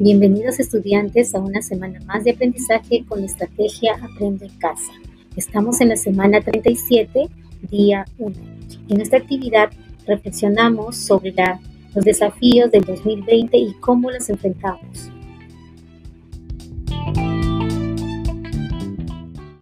Bienvenidos estudiantes a una semana más de aprendizaje con la estrategia Aprende en casa. Estamos en la semana 37, día 1. En esta actividad reflexionamos sobre los desafíos del 2020 y cómo los enfrentamos.